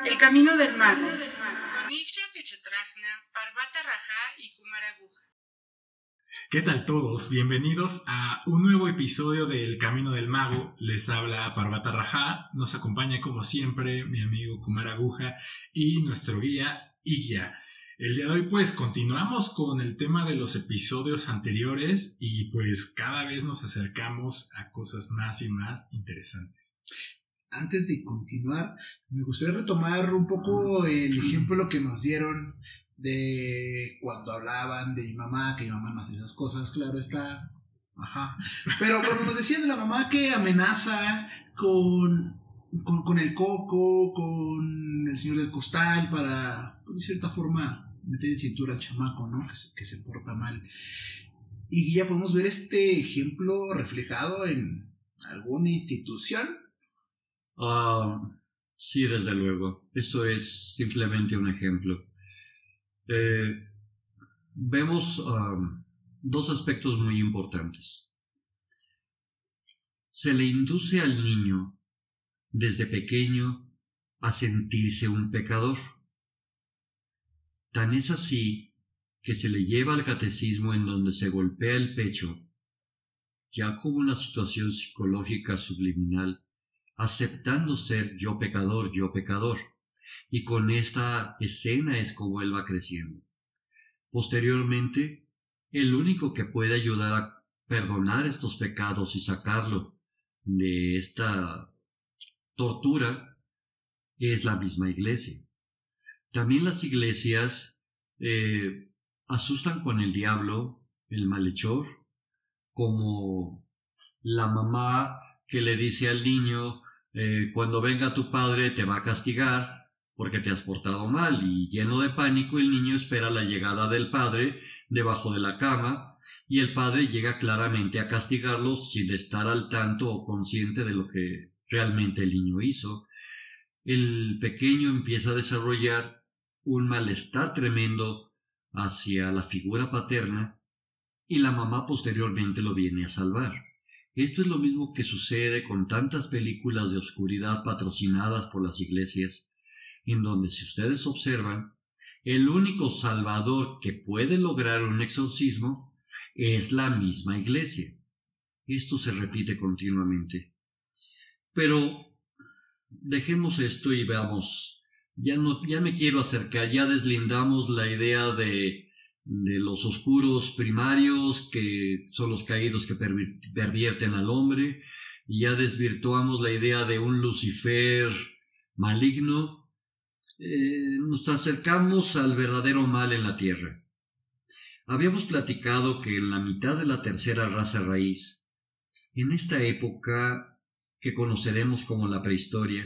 El camino del mago. ¿Qué tal todos? Bienvenidos a un nuevo episodio de El Camino del Mago. Les habla Parvata Raja. Nos acompaña como siempre mi amigo Kumaraguja y nuestro guía Igya. El día de hoy pues continuamos con el tema de los episodios anteriores y pues cada vez nos acercamos a cosas más y más interesantes antes de continuar, me gustaría retomar un poco el ejemplo que nos dieron de cuando hablaban de mi mamá, que mi mamá no hace esas cosas, claro está. Ajá. Pero cuando nos decían de la mamá que amenaza con, con, el coco, con el señor del costal, para, pues, de cierta forma, meter en cintura al chamaco, ¿no? Que se, que se porta mal. Y ya podemos ver este ejemplo reflejado en alguna institución Ah, sí, desde luego. Eso es simplemente un ejemplo. Eh, vemos dos aspectos muy importantes. Se le induce al niño desde pequeño a sentirse un pecador. Tan es así que se le lleva al catecismo en donde se golpea el pecho, ya como una situación psicológica subliminal aceptando ser yo pecador, yo pecador. Y con esta escena es como él va creciendo. Posteriormente, el único que puede ayudar a perdonar estos pecados y sacarlo de esta tortura es la misma iglesia. También las iglesias eh, asustan con el diablo, el malhechor, como la mamá que le dice al niño, eh, cuando venga tu padre te va a castigar porque te has portado mal y lleno de pánico el niño espera la llegada del padre debajo de la cama y el padre llega claramente a castigarlo sin estar al tanto o consciente de lo que realmente el niño hizo. El pequeño empieza a desarrollar un malestar tremendo hacia la figura paterna y la mamá posteriormente lo viene a salvar. Esto es lo mismo que sucede con tantas películas de oscuridad patrocinadas por las iglesias, en donde si ustedes observan, el único salvador que puede lograr un exorcismo es la misma iglesia. Esto se repite continuamente. Pero dejemos esto y veamos. Ya no, ya me quiero acercar, ya deslindamos la idea de de los oscuros primarios, que son los caídos que pervierten al hombre, y ya desvirtuamos la idea de un Lucifer maligno, eh, nos acercamos al verdadero mal en la tierra. Habíamos platicado que en la mitad de la tercera raza raíz, en esta época que conoceremos como la prehistoria,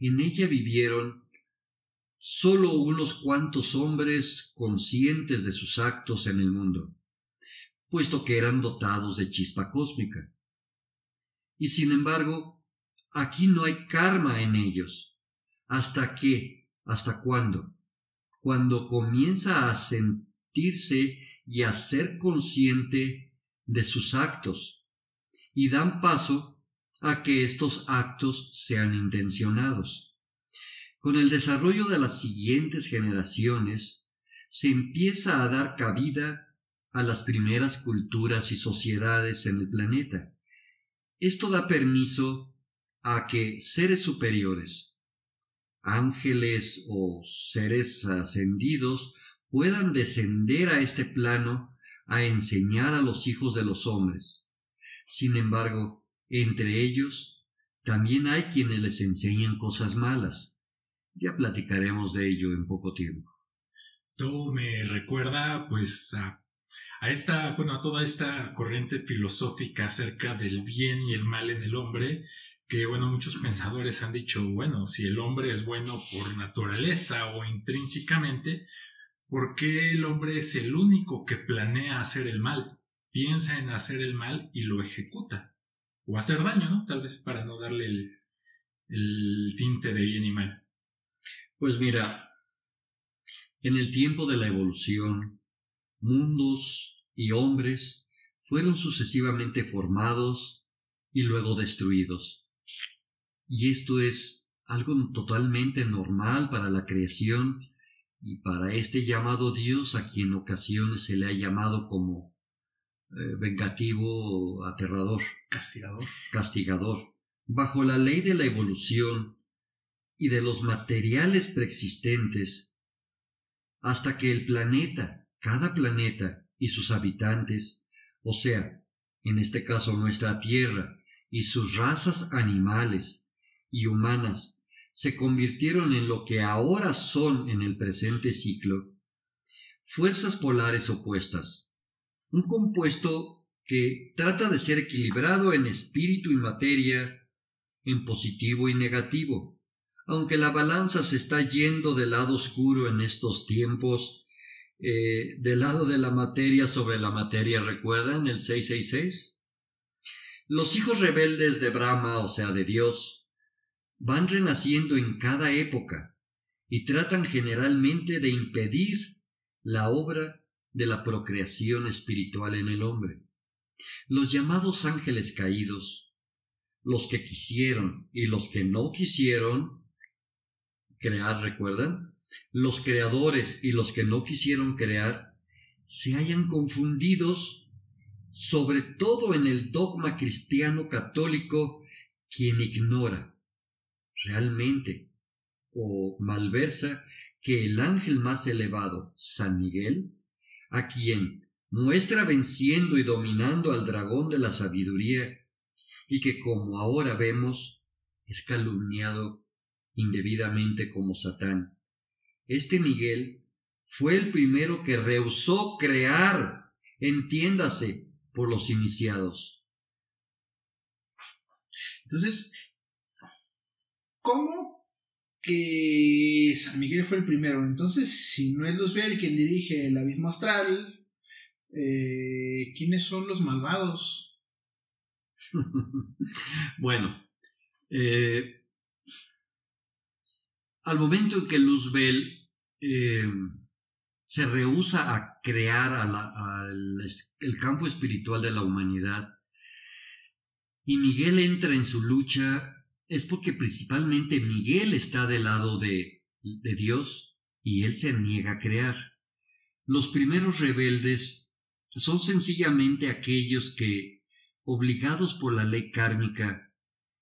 en ella vivieron solo unos cuantos hombres conscientes de sus actos en el mundo, puesto que eran dotados de chispa cósmica. Y sin embargo, aquí no hay karma en ellos. ¿Hasta qué? ¿Hasta cuándo? Cuando comienza a sentirse y a ser consciente de sus actos y dan paso a que estos actos sean intencionados. Con el desarrollo de las siguientes generaciones, se empieza a dar cabida a las primeras culturas y sociedades en el planeta. Esto da permiso a que seres superiores, ángeles o seres ascendidos, puedan descender a este plano a enseñar a los hijos de los hombres. Sin embargo, entre ellos también hay quienes les enseñan cosas malas ya platicaremos de ello en poco tiempo. Esto me recuerda pues a, a esta, bueno, a toda esta corriente filosófica acerca del bien y el mal en el hombre, que bueno, muchos pensadores han dicho, bueno, si el hombre es bueno por naturaleza o intrínsecamente, ¿por qué el hombre es el único que planea hacer el mal? Piensa en hacer el mal y lo ejecuta. O hacer daño, ¿no? Tal vez para no darle el, el tinte de bien y mal. Pues mira, en el tiempo de la evolución, mundos y hombres fueron sucesivamente formados y luego destruidos. Y esto es algo totalmente normal para la creación y para este llamado Dios a quien en ocasiones se le ha llamado como eh, vengativo, aterrador, Castigador. castigador. Bajo la ley de la evolución y de los materiales preexistentes, hasta que el planeta, cada planeta y sus habitantes, o sea, en este caso nuestra Tierra y sus razas animales y humanas, se convirtieron en lo que ahora son en el presente ciclo, fuerzas polares opuestas, un compuesto que trata de ser equilibrado en espíritu y materia, en positivo y negativo. Aunque la balanza se está yendo del lado oscuro en estos tiempos, eh, del lado de la materia sobre la materia, ¿recuerdan el 666? Los hijos rebeldes de Brahma, o sea, de Dios, van renaciendo en cada época y tratan generalmente de impedir la obra de la procreación espiritual en el hombre. Los llamados ángeles caídos, los que quisieron y los que no quisieron crear, ¿recuerdan? Los creadores y los que no quisieron crear se hayan confundidos sobre todo en el dogma cristiano católico quien ignora realmente o malversa que el ángel más elevado, San Miguel, a quien muestra venciendo y dominando al dragón de la sabiduría, y que como ahora vemos, es calumniado indebidamente como Satán. Este Miguel fue el primero que rehusó crear, entiéndase, por los iniciados. Entonces, ¿cómo que San Miguel fue el primero? Entonces, si no es Luzbel quien dirige el abismo astral, eh, ¿quiénes son los malvados? bueno, eh, al momento en que Luzbel eh, se rehúsa a crear el campo espiritual de la humanidad y Miguel entra en su lucha, es porque principalmente Miguel está del lado de, de Dios y él se niega a crear. Los primeros rebeldes son sencillamente aquellos que, obligados por la ley kármica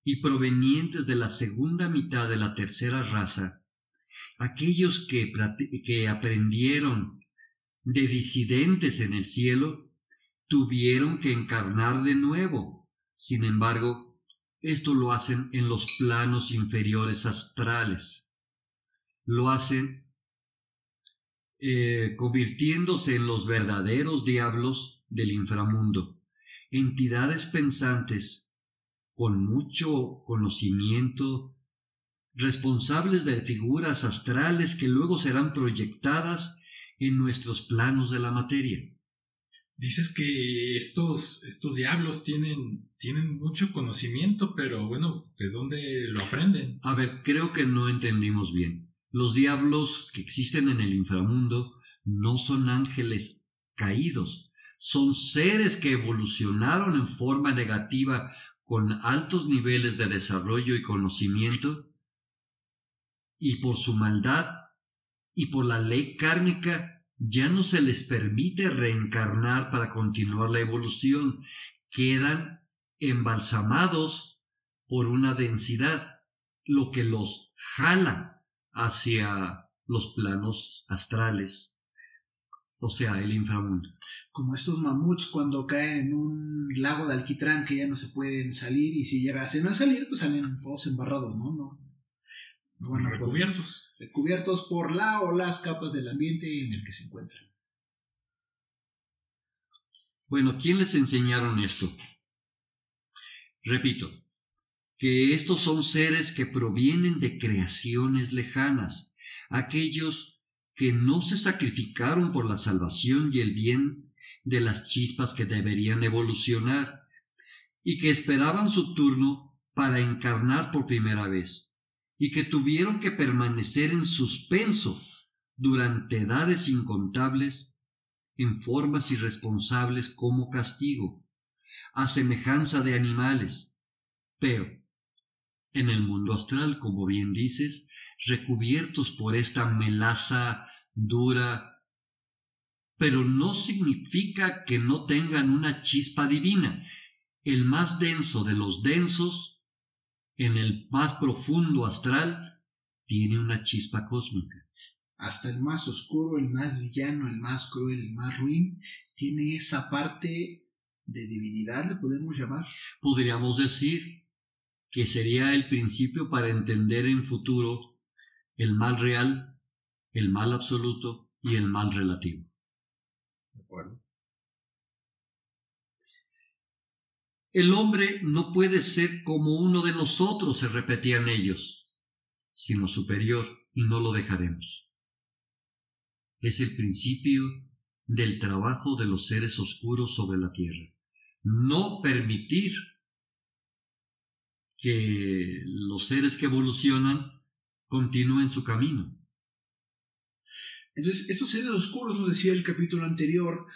y provenientes de la segunda mitad de la tercera raza, aquellos que, que aprendieron de disidentes en el cielo, tuvieron que encarnar de nuevo. Sin embargo, esto lo hacen en los planos inferiores astrales. Lo hacen eh, convirtiéndose en los verdaderos diablos del inframundo, entidades pensantes con mucho conocimiento, responsables de figuras astrales que luego serán proyectadas en nuestros planos de la materia. Dices que estos, estos diablos tienen, tienen mucho conocimiento, pero bueno, ¿de dónde lo aprenden? A ver, creo que no entendimos bien. Los diablos que existen en el inframundo no son ángeles caídos, son seres que evolucionaron en forma negativa con altos niveles de desarrollo y conocimiento, y por su maldad y por la ley kármica ya no se les permite reencarnar para continuar la evolución, quedan embalsamados por una densidad, lo que los jala hacia los planos astrales, o sea, el inframundo. Como estos mamuts cuando caen en un lago de alquitrán que ya no se pueden salir y si llegasen a salir, pues salen todos embarrados, ¿no? no bueno, recubiertos. Por, recubiertos por la o las capas del ambiente en el que se encuentran. Bueno, ¿quién les enseñaron esto? Repito, que estos son seres que provienen de creaciones lejanas, aquellos que no se sacrificaron por la salvación y el bien de las chispas que deberían evolucionar, y que esperaban su turno para encarnar por primera vez y que tuvieron que permanecer en suspenso durante edades incontables en formas irresponsables como castigo, a semejanza de animales. Pero, en el mundo astral, como bien dices, recubiertos por esta melaza dura, pero no significa que no tengan una chispa divina. El más denso de los densos, en el más profundo astral, tiene una chispa cósmica. Hasta el más oscuro, el más villano, el más cruel, el más ruin, tiene esa parte de divinidad, le podemos llamar. Podríamos decir que sería el principio para entender en futuro el mal real, el mal absoluto y el mal relativo. El hombre no puede ser como uno de nosotros, se repetían ellos, sino superior, y no lo dejaremos. Es el principio del trabajo de los seres oscuros sobre la tierra. No permitir que los seres que evolucionan continúen su camino. Entonces, estos seres oscuros, nos decía el capítulo anterior,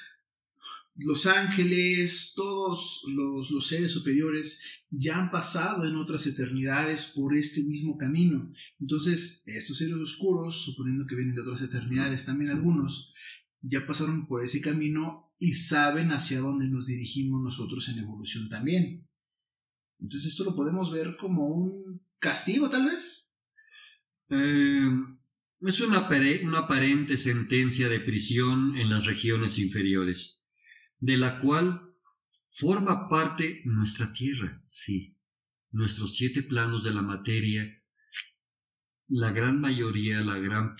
los ángeles, todos los, seres superiores ya han pasado en otras eternidades por este mismo camino. Entonces, estos seres oscuros, suponiendo que vienen de otras eternidades también algunos, ya pasaron por ese camino y saben hacia dónde nos dirigimos nosotros en evolución también. Entonces, esto lo podemos ver como un castigo, tal vez. Eh, es una, una aparente sentencia de prisión en las regiones inferiores, de la cual forma parte nuestra tierra, sí, nuestros siete planos de la materia, la gran mayoría, la gran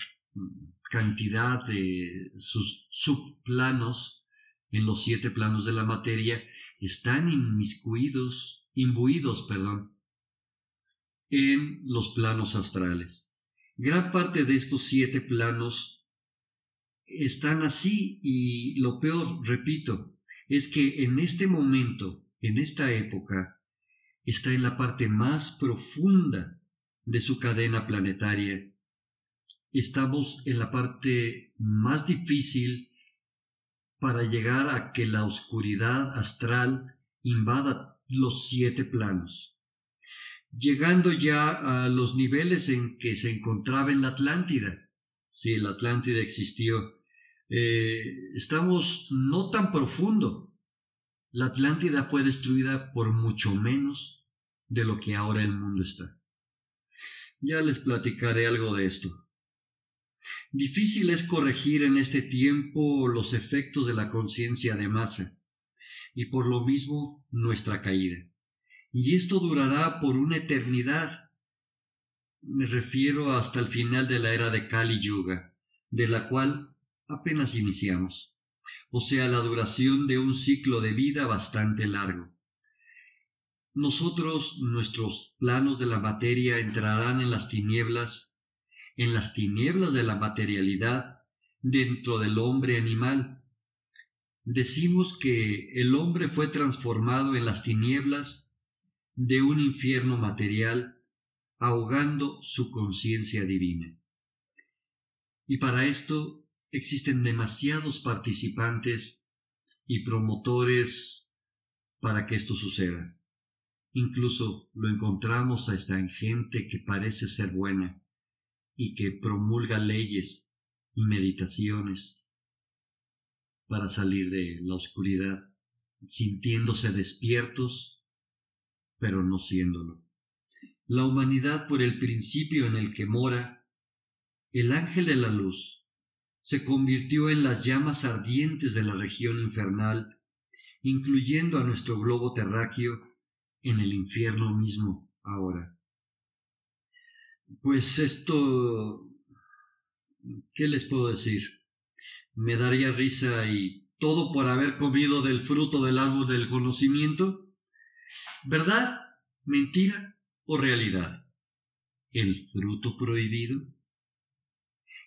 cantidad de sus subplanos en los siete planos de la materia están inmiscuidos, imbuidos, perdón, en los planos astrales. Gran parte de estos siete planos están así y lo peor, repito, es que en este momento, en esta época, está en la parte más profunda de su cadena planetaria. Estamos en la parte más difícil para llegar a que la oscuridad astral invada los siete planos llegando ya a los niveles en que se encontraba en la Atlántida. Si la Atlántida existió. Eh, estamos no tan profundo. La Atlántida fue destruida por mucho menos de lo que ahora el mundo está. Ya les platicaré algo de esto. Difícil es corregir en este tiempo los efectos de la conciencia de masa y por lo mismo nuestra caída y esto durará por una eternidad. Me refiero hasta el final de la era de Kali Yuga, de la cual apenas iniciamos, o sea, la duración de un ciclo de vida bastante largo. Nosotros, nuestros planos de la materia entrarán en las tinieblas, en las tinieblas de la materialidad, dentro del hombre animal. Decimos que el hombre fue transformado en las tinieblas de un infierno material, ahogando su conciencia divina. Y para esto existen demasiados participantes y promotores para que esto suceda. Incluso lo encontramos hasta en gente que parece ser buena y que promulga leyes y meditaciones para salir de la oscuridad, sintiéndose despiertos pero no siéndolo. La humanidad por el principio en el que mora, el ángel de la luz, se convirtió en las llamas ardientes de la región infernal, incluyendo a nuestro globo terráqueo en el infierno mismo ahora. Pues esto... ¿Qué les puedo decir? Me daría risa y todo por haber comido del fruto del árbol del conocimiento. ¿Verdad? ¿Mentira o realidad? ¿El fruto prohibido?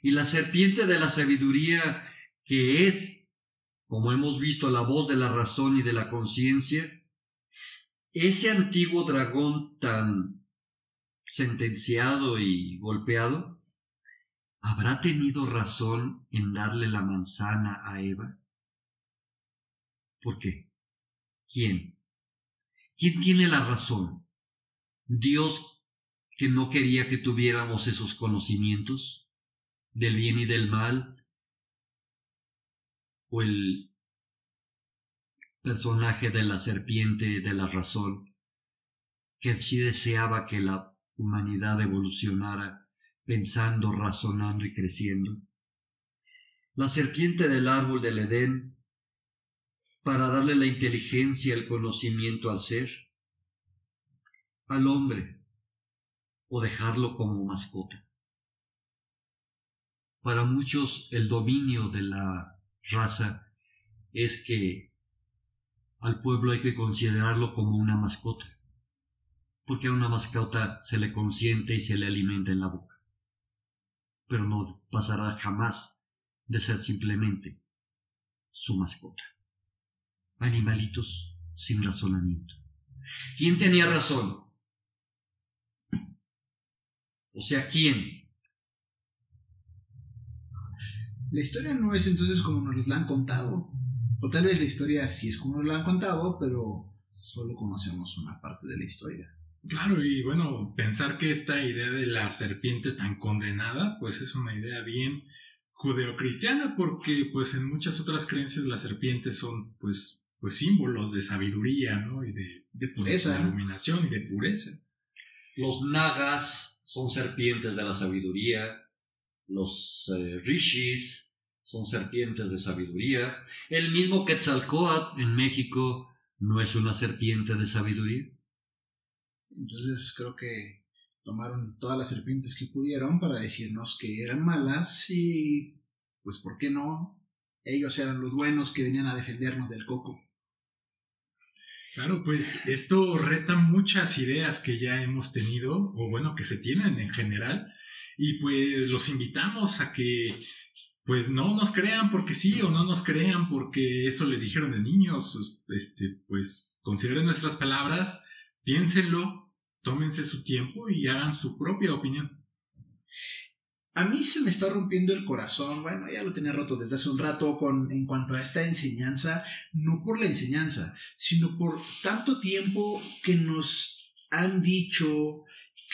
Y la serpiente de la sabiduría, que es, como hemos visto, la voz de la razón y de la conciencia, ese antiguo dragón tan sentenciado y golpeado, ¿habrá tenido razón en darle la manzana a Eva? ¿Por qué? ¿Quién? ¿Quién tiene la razón? ¿Dios que no quería que tuviéramos esos conocimientos del bien y del mal, o el personaje de la serpiente de la razón, que sí deseaba que la humanidad evolucionara pensando, razonando y creciendo. La serpiente del árbol del Edén, para darle la inteligencia, el conocimiento al ser, al hombre, o dejarlo como mascota. Para muchos el dominio de la raza es que al pueblo hay que considerarlo como una mascota, porque a una mascota se le consiente y se le alimenta en la boca, pero no pasará jamás de ser simplemente su mascota. Animalitos sin razonamiento. ¿Quién tenía razón? O sea, ¿quién? La historia no es entonces como nos la han contado. O tal vez la historia sí es como nos la han contado, pero solo conocemos una parte de la historia. Claro, y bueno, pensar que esta idea de la serpiente tan condenada, pues es una idea bien judeocristiana, porque pues en muchas otras creencias las serpientes son pues, pues símbolos de sabiduría, ¿no? Y de, De pureza. de iluminación y de pureza. Los nagas son serpientes de la sabiduría, los eh, rishis son serpientes de sabiduría, el mismo Quetzalcoatl en México no es una serpiente de sabiduría. Entonces creo que tomaron todas las serpientes que pudieron para decirnos que eran malas y pues ¿por qué no? Ellos eran los buenos que venían a defendernos del coco. Claro, pues esto reta muchas ideas que ya hemos tenido, o bueno, que se tienen en general, y pues los invitamos a que pues no nos crean porque sí o no nos crean porque eso les dijeron de niños, este, pues consideren nuestras palabras, piénsenlo, tómense su tiempo y hagan su propia opinión. A mí se me está rompiendo el corazón, bueno, ya lo tenía roto desde hace un rato con en cuanto a esta enseñanza, no por la enseñanza, sino por tanto tiempo que nos han dicho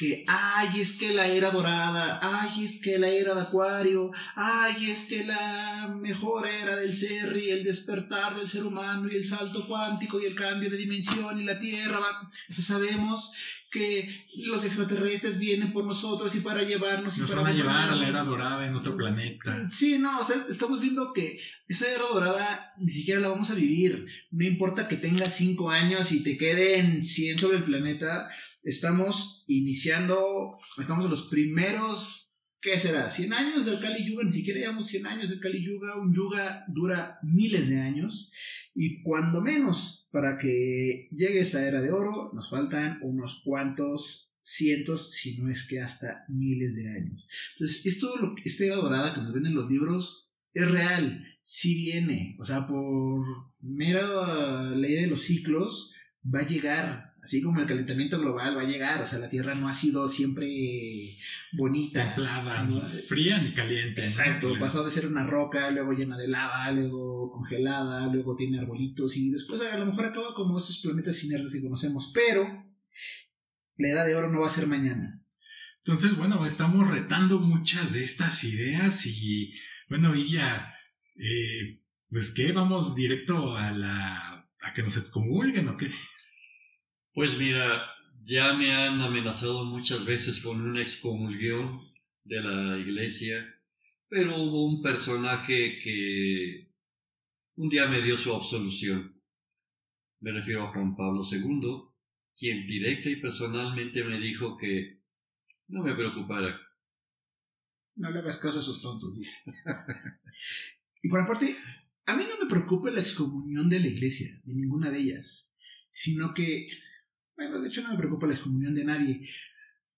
que, ay, es que la era dorada, ay, es que la era de Acuario, ay, es que la mejor era del ser y el despertar del ser humano y el salto cuántico y el cambio de dimensión y la Tierra, o sea, sabemos que los extraterrestres vienen por nosotros y para llevarnos y Nos para van a llevar a la era dorada en otro planeta. Sí, no, o sea, estamos viendo que esa era dorada ni siquiera la vamos a vivir. No importa que tengas 5 años y te queden 100 sobre el planeta, estamos iniciando, estamos en los primeros, ¿qué será? 100 años del Kali Yuga, ni siquiera llevamos 100 años del Kali Yuga, un Yuga dura miles de años y cuando menos para que llegue esta era de oro nos faltan unos cuantos cientos, si no es que hasta miles de años. Entonces, esto, lo, esta era dorada que nos ven en los libros es real, sí viene, o sea, por mera ley de los ciclos va a llegar, así como el calentamiento global va a llegar, o sea, la Tierra no ha sido siempre bonita. Templada, ¿no? fría ni caliente. Exacto, Pues, pasó de ser una roca, luego llena de lava, luego congelada, luego tiene arbolitos y después a lo mejor acaba como estos planetas inertes que conocemos, pero la edad de oro no va a ser mañana. Entonces, bueno, estamos retando muchas de estas ideas y, bueno, y ya, eh, pues, ¿qué? ¿Vamos directo a la... a que nos excomulguen o qué? Pues mira, ya me han amenazado muchas veces con una excomulguión de la iglesia, pero hubo un personaje que un día me dio su absolución. Me refiero a Juan Pablo II, quien directa y personalmente me dijo que no me preocupara. No le hagas caso a esos tontos, dice. y por aparte, a mí no me preocupa la excomunión de la iglesia, de ninguna de ellas, sino que, bueno, de hecho no me preocupa la excomunión de nadie.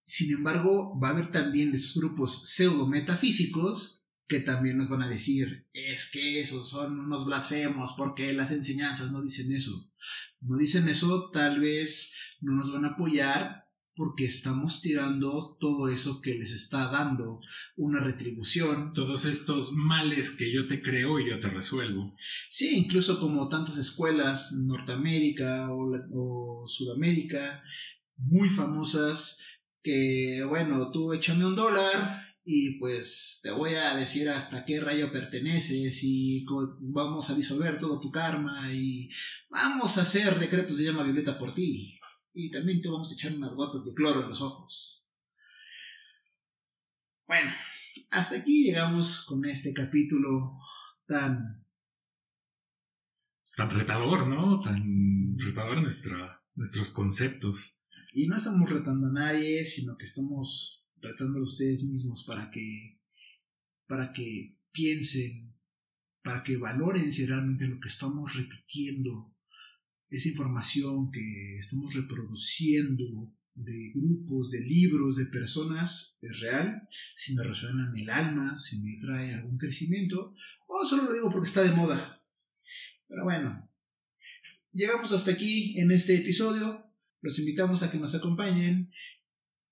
Sin embargo, va a haber también esos grupos pseudo-metafísicos que también nos van a decir, es que esos son unos blasfemos porque las enseñanzas no dicen eso. No dicen eso, tal vez no nos van a apoyar porque estamos tirando todo eso que les está dando una retribución. Todos estos males que yo te creo y yo te resuelvo. Sí, incluso como tantas escuelas Norteamérica o, Sudamérica muy famosas que, bueno, tú échame un dólar y pues te voy a decir hasta qué rayo perteneces y vamos a disolver todo tu karma y vamos a hacer decretos de llama violeta por ti. Y también te vamos a echar unas gotas de cloro en los ojos. Bueno, hasta aquí llegamos con este capítulo tan... Pues, tan retador, ¿no? Tan retador nuestra, nuestros conceptos. Y no estamos retando a nadie, sino que estamos retando a ustedes mismos para que, para que piensen, para que valoren si realmente lo que estamos repitiendo, esa información que estamos reproduciendo de grupos, de libros, de personas, es real, si me resuena en el alma, si me trae algún crecimiento, o solo lo digo porque está de moda. Pero bueno, llegamos hasta aquí en este episodio. Los invitamos a que nos acompañen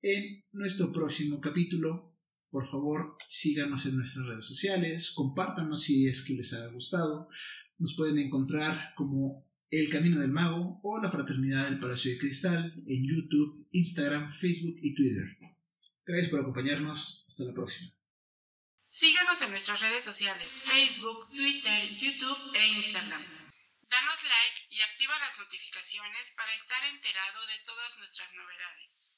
en nuestro próximo capítulo. Por favor, síganos en nuestras redes sociales, compártanos si es que les ha gustado. Nos pueden encontrar como El Camino del Mago o La Fraternidad del Palacio de Cristal en YouTube, Instagram, Facebook y Twitter. Gracias por acompañarnos. Hasta la próxima. Síganos en nuestras redes sociales, Facebook, Twitter, YouTube e Instagram. Danos like y activa las notificaciones para estar enterado de todas nuestras novedades.